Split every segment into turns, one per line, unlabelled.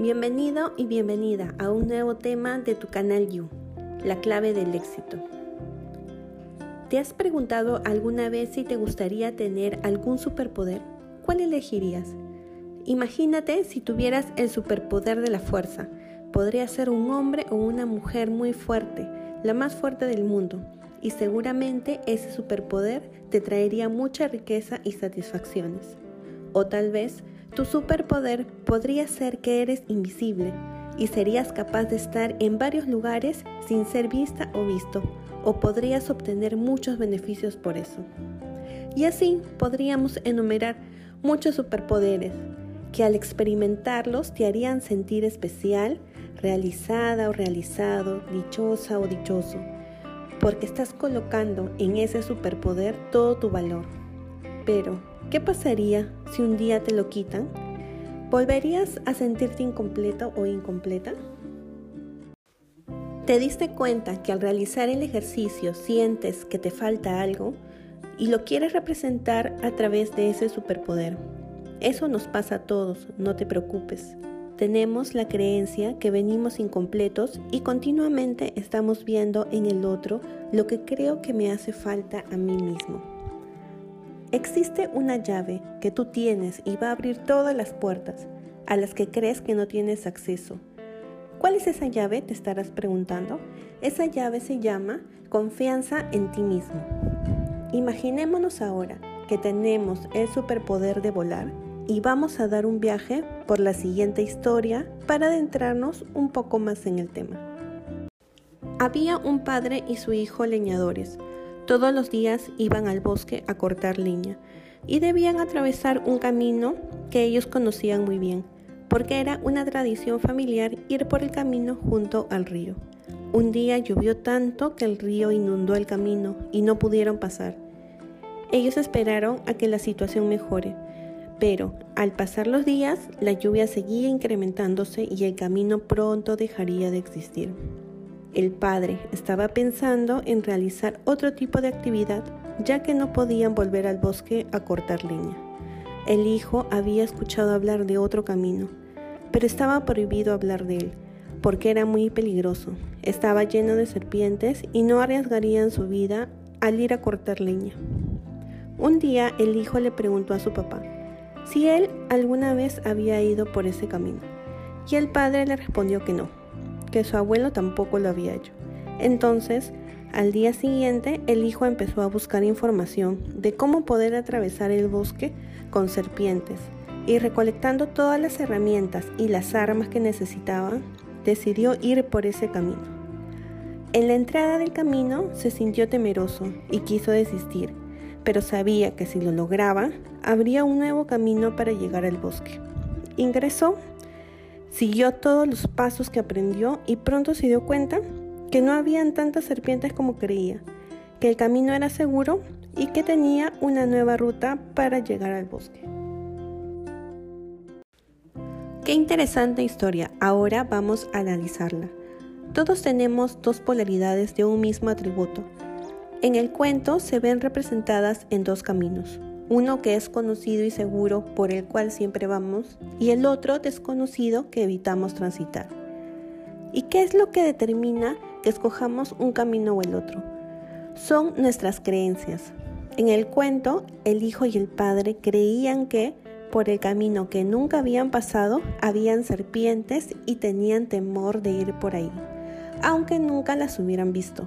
Bienvenido y bienvenida a un nuevo tema de tu canal You, la clave del éxito. ¿Te has preguntado alguna vez si te gustaría tener algún superpoder? ¿Cuál elegirías? Imagínate si tuvieras el superpoder de la fuerza. Podría ser un hombre o una mujer muy fuerte, la más fuerte del mundo, y seguramente ese superpoder te traería mucha riqueza y satisfacciones. O tal vez tu superpoder podría ser que eres invisible y serías capaz de estar en varios lugares sin ser vista o visto, o podrías obtener muchos beneficios por eso. Y así podríamos enumerar muchos superpoderes que al experimentarlos te harían sentir especial, realizada o realizado, dichosa o dichoso, porque estás colocando en ese superpoder todo tu valor. Pero, ¿qué pasaría si un día te lo quitan? ¿Volverías a sentirte incompleto o incompleta? ¿Te diste cuenta que al realizar el ejercicio sientes que te falta algo y lo quieres representar a través de ese superpoder? Eso nos pasa a todos, no te preocupes. Tenemos la creencia que venimos incompletos y continuamente estamos viendo en el otro lo que creo que me hace falta a mí mismo. Existe una llave que tú tienes y va a abrir todas las puertas a las que crees que no tienes acceso. ¿Cuál es esa llave? Te estarás preguntando. Esa llave se llama confianza en ti mismo. Imaginémonos ahora que tenemos el superpoder de volar y vamos a dar un viaje por la siguiente historia para adentrarnos un poco más en el tema. Había un padre y su hijo leñadores. Todos los días iban al bosque a cortar leña y debían atravesar un camino que ellos conocían muy bien, porque era una tradición familiar ir por el camino junto al río. Un día llovió tanto que el río inundó el camino y no pudieron pasar. Ellos esperaron a que la situación mejore, pero al pasar los días, la lluvia seguía incrementándose y el camino pronto dejaría de existir. El padre estaba pensando en realizar otro tipo de actividad, ya que no podían volver al bosque a cortar leña. El hijo había escuchado hablar de otro camino, pero estaba prohibido hablar de él, porque era muy peligroso. Estaba lleno de serpientes y no arriesgarían su vida al ir a cortar leña. Un día el hijo le preguntó a su papá, si él alguna vez había ido por ese camino. Y el padre le respondió que no, que su abuelo tampoco lo había hecho. Entonces, al día siguiente, el hijo empezó a buscar información de cómo poder atravesar el bosque con serpientes y recolectando todas las herramientas y las armas que necesitaba, decidió ir por ese camino. En la entrada del camino se sintió temeroso y quiso desistir, pero sabía que si lo lograba, habría un nuevo camino para llegar al bosque. Ingresó, siguió todos los pasos que aprendió y pronto se dio cuenta que no habían tantas serpientes como creía, que el camino era seguro y que tenía una nueva ruta para llegar al bosque. Qué interesante historia, ahora vamos a analizarla. Todos tenemos dos polaridades de un mismo atributo. En el cuento se ven representadas en dos caminos, uno que es conocido y seguro por el cual siempre vamos y el otro desconocido que evitamos transitar. ¿Y qué es lo que determina que escojamos un camino o el otro? Son nuestras creencias. En el cuento, el hijo y el padre creían que por el camino que nunca habían pasado habían serpientes y tenían temor de ir por ahí, aunque nunca las hubieran visto.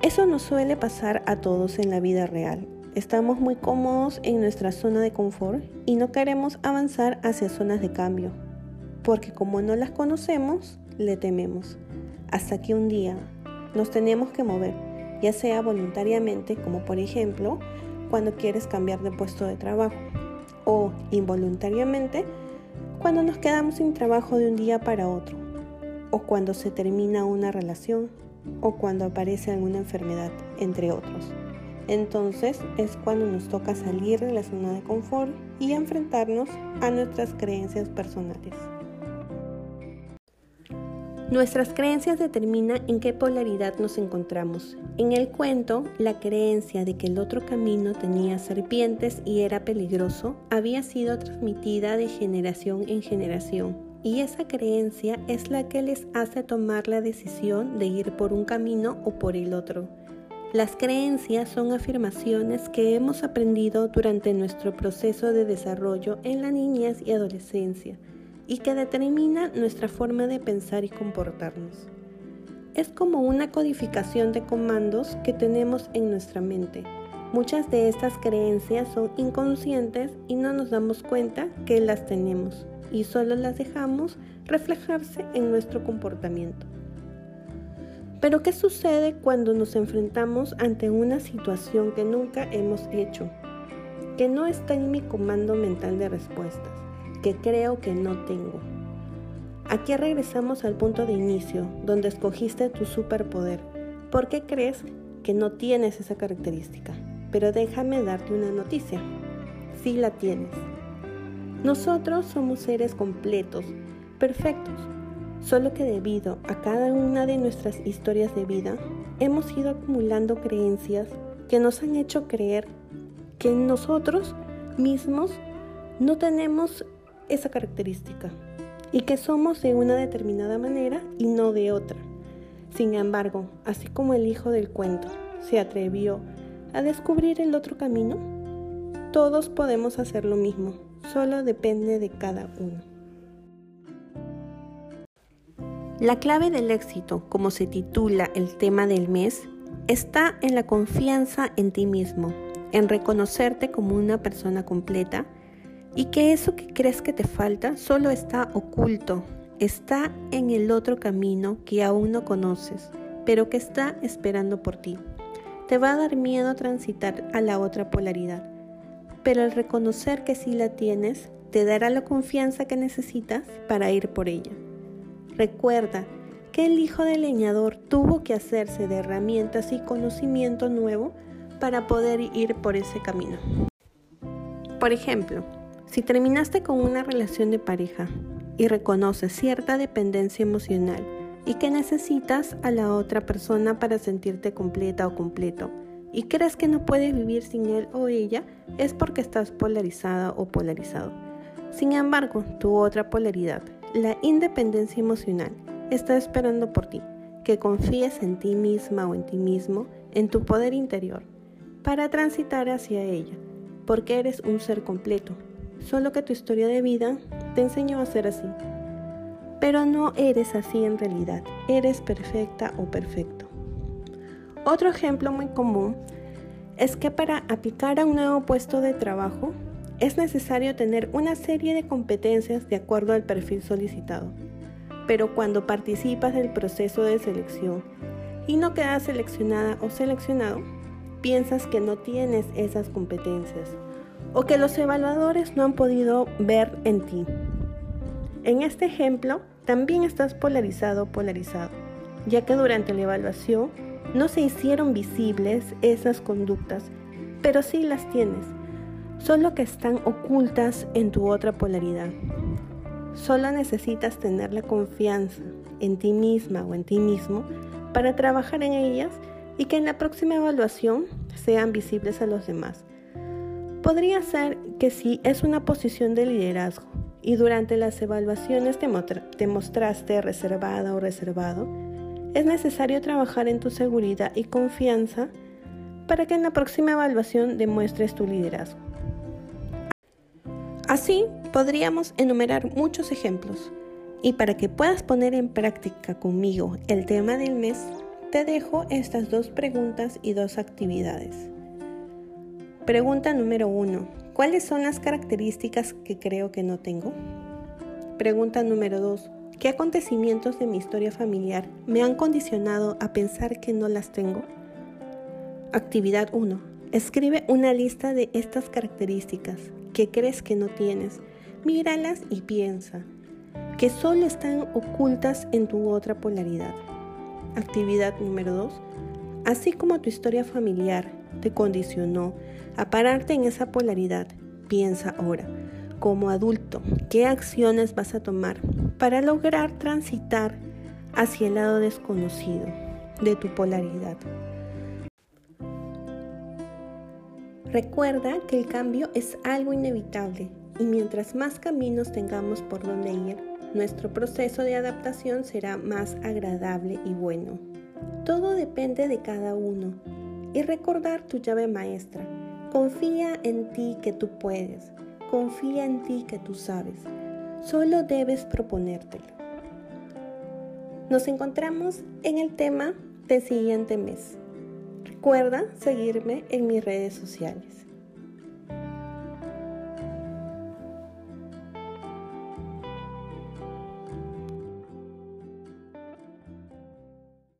Eso nos suele pasar a todos en la vida real. Estamos muy cómodos en nuestra zona de confort y no queremos avanzar hacia zonas de cambio, porque como no las conocemos, le tememos. Hasta que un día nos tenemos que mover, ya sea voluntariamente, como por ejemplo cuando quieres cambiar de puesto de trabajo, o involuntariamente cuando nos quedamos sin trabajo de un día para otro, o cuando se termina una relación, o cuando aparece alguna enfermedad, entre otros. Entonces es cuando nos toca salir de la zona de confort y enfrentarnos a nuestras creencias personales. Nuestras creencias determinan en qué polaridad nos encontramos. En el cuento, la creencia de que el otro camino tenía serpientes y era peligroso había sido transmitida de generación en generación, y esa creencia es la que les hace tomar la decisión de ir por un camino o por el otro. Las creencias son afirmaciones que hemos aprendido durante nuestro proceso de desarrollo en la niñez y adolescencia y que determinan nuestra forma de pensar y comportarnos. Es como una codificación de comandos que tenemos en nuestra mente. Muchas de estas creencias son inconscientes y no nos damos cuenta que las tenemos y solo las dejamos reflejarse en nuestro comportamiento. Pero ¿qué sucede cuando nos enfrentamos ante una situación que nunca hemos hecho? Que no está en mi comando mental de respuestas, que creo que no tengo. Aquí regresamos al punto de inicio, donde escogiste tu superpoder. ¿Por qué crees que no tienes esa característica? Pero déjame darte una noticia. Sí la tienes. Nosotros somos seres completos, perfectos, solo que debido a cada una de nuestras historias de vida, hemos ido acumulando creencias que nos han hecho creer que nosotros mismos no tenemos esa característica y que somos de una determinada manera y no de otra. Sin embargo, así como el hijo del cuento se atrevió a descubrir el otro camino, todos podemos hacer lo mismo, solo depende de cada uno. La clave del éxito, como se titula el tema del mes, está en la confianza en ti mismo, en reconocerte como una persona completa y que eso que crees que te falta solo está oculto, está en el otro camino que aún no conoces, pero que está esperando por ti. Te va a dar miedo transitar a la otra polaridad, pero el reconocer que sí la tienes te dará la confianza que necesitas para ir por ella. Recuerda que el hijo del leñador tuvo que hacerse de herramientas y conocimiento nuevo para poder ir por ese camino. Por ejemplo, si terminaste con una relación de pareja y reconoces cierta dependencia emocional y que necesitas a la otra persona para sentirte completa o completo, y crees que no puedes vivir sin él o ella, es porque estás polarizada o polarizado. Sin embargo, tu otra polaridad, la independencia emocional está esperando por ti, que confíes en ti misma o en ti mismo, en tu poder interior, para transitar hacia ella, porque eres un ser completo, solo que tu historia de vida te enseñó a ser así. Pero no eres así en realidad, eres perfecta o perfecto. Otro ejemplo muy común es que para aplicar a un nuevo puesto de trabajo, es necesario tener una serie de competencias de acuerdo al perfil solicitado. Pero cuando participas del proceso de selección y no quedas seleccionada o seleccionado, piensas que no tienes esas competencias o que los evaluadores no han podido ver en ti. En este ejemplo, también estás polarizado o polarizado, ya que durante la evaluación no se hicieron visibles esas conductas, pero sí las tienes solo que están ocultas en tu otra polaridad. Solo necesitas tener la confianza en ti misma o en ti mismo para trabajar en ellas y que en la próxima evaluación sean visibles a los demás. Podría ser que si es una posición de liderazgo y durante las evaluaciones te, te mostraste reservada o reservado, es necesario trabajar en tu seguridad y confianza para que en la próxima evaluación demuestres tu liderazgo. Así podríamos enumerar muchos ejemplos. Y para que puedas poner en práctica conmigo el tema del mes, te dejo estas dos preguntas y dos actividades. Pregunta número uno. ¿Cuáles son las características que creo que no tengo? Pregunta número dos. ¿Qué acontecimientos de mi historia familiar me han condicionado a pensar que no las tengo? Actividad 1. Escribe una lista de estas características que crees que no tienes. Míralas y piensa que solo están ocultas en tu otra polaridad. Actividad número 2. Así como tu historia familiar te condicionó a pararte en esa polaridad, piensa ahora, como adulto, qué acciones vas a tomar para lograr transitar hacia el lado desconocido de tu polaridad. Recuerda que el cambio es algo inevitable y mientras más caminos tengamos por donde ir, nuestro proceso de adaptación será más agradable y bueno. Todo depende de cada uno. Y recordar tu llave maestra. Confía en ti que tú puedes. Confía en ti que tú sabes. Solo debes proponértelo. Nos encontramos en el tema del siguiente mes. Recuerda seguirme en mis redes sociales.